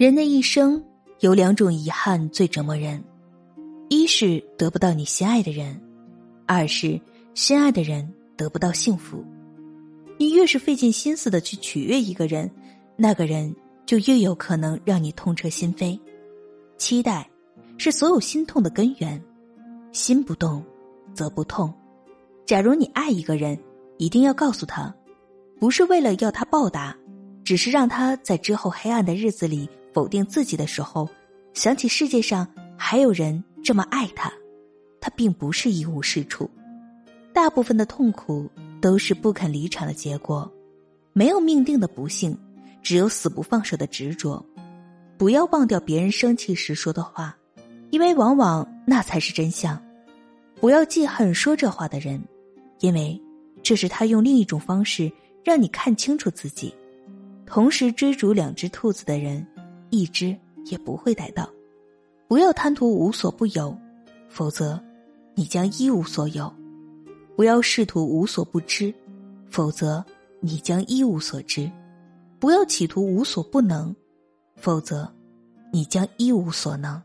人的一生有两种遗憾最折磨人，一是得不到你心爱的人，二是心爱的人得不到幸福。你越是费尽心思的去取悦一个人，那个人就越有可能让你痛彻心扉。期待是所有心痛的根源，心不动则不痛。假如你爱一个人，一定要告诉他，不是为了要他报答，只是让他在之后黑暗的日子里。否定自己的时候，想起世界上还有人这么爱他，他并不是一无是处。大部分的痛苦都是不肯离场的结果，没有命定的不幸，只有死不放手的执着。不要忘掉别人生气时说的话，因为往往那才是真相。不要记恨说这话的人，因为这是他用另一种方式让你看清楚自己。同时追逐两只兔子的人。一只也不会逮到，不要贪图无所不有，否则你将一无所有；不要试图无所不知，否则你将一无所知；不要企图无所不能，否则你将一无所能。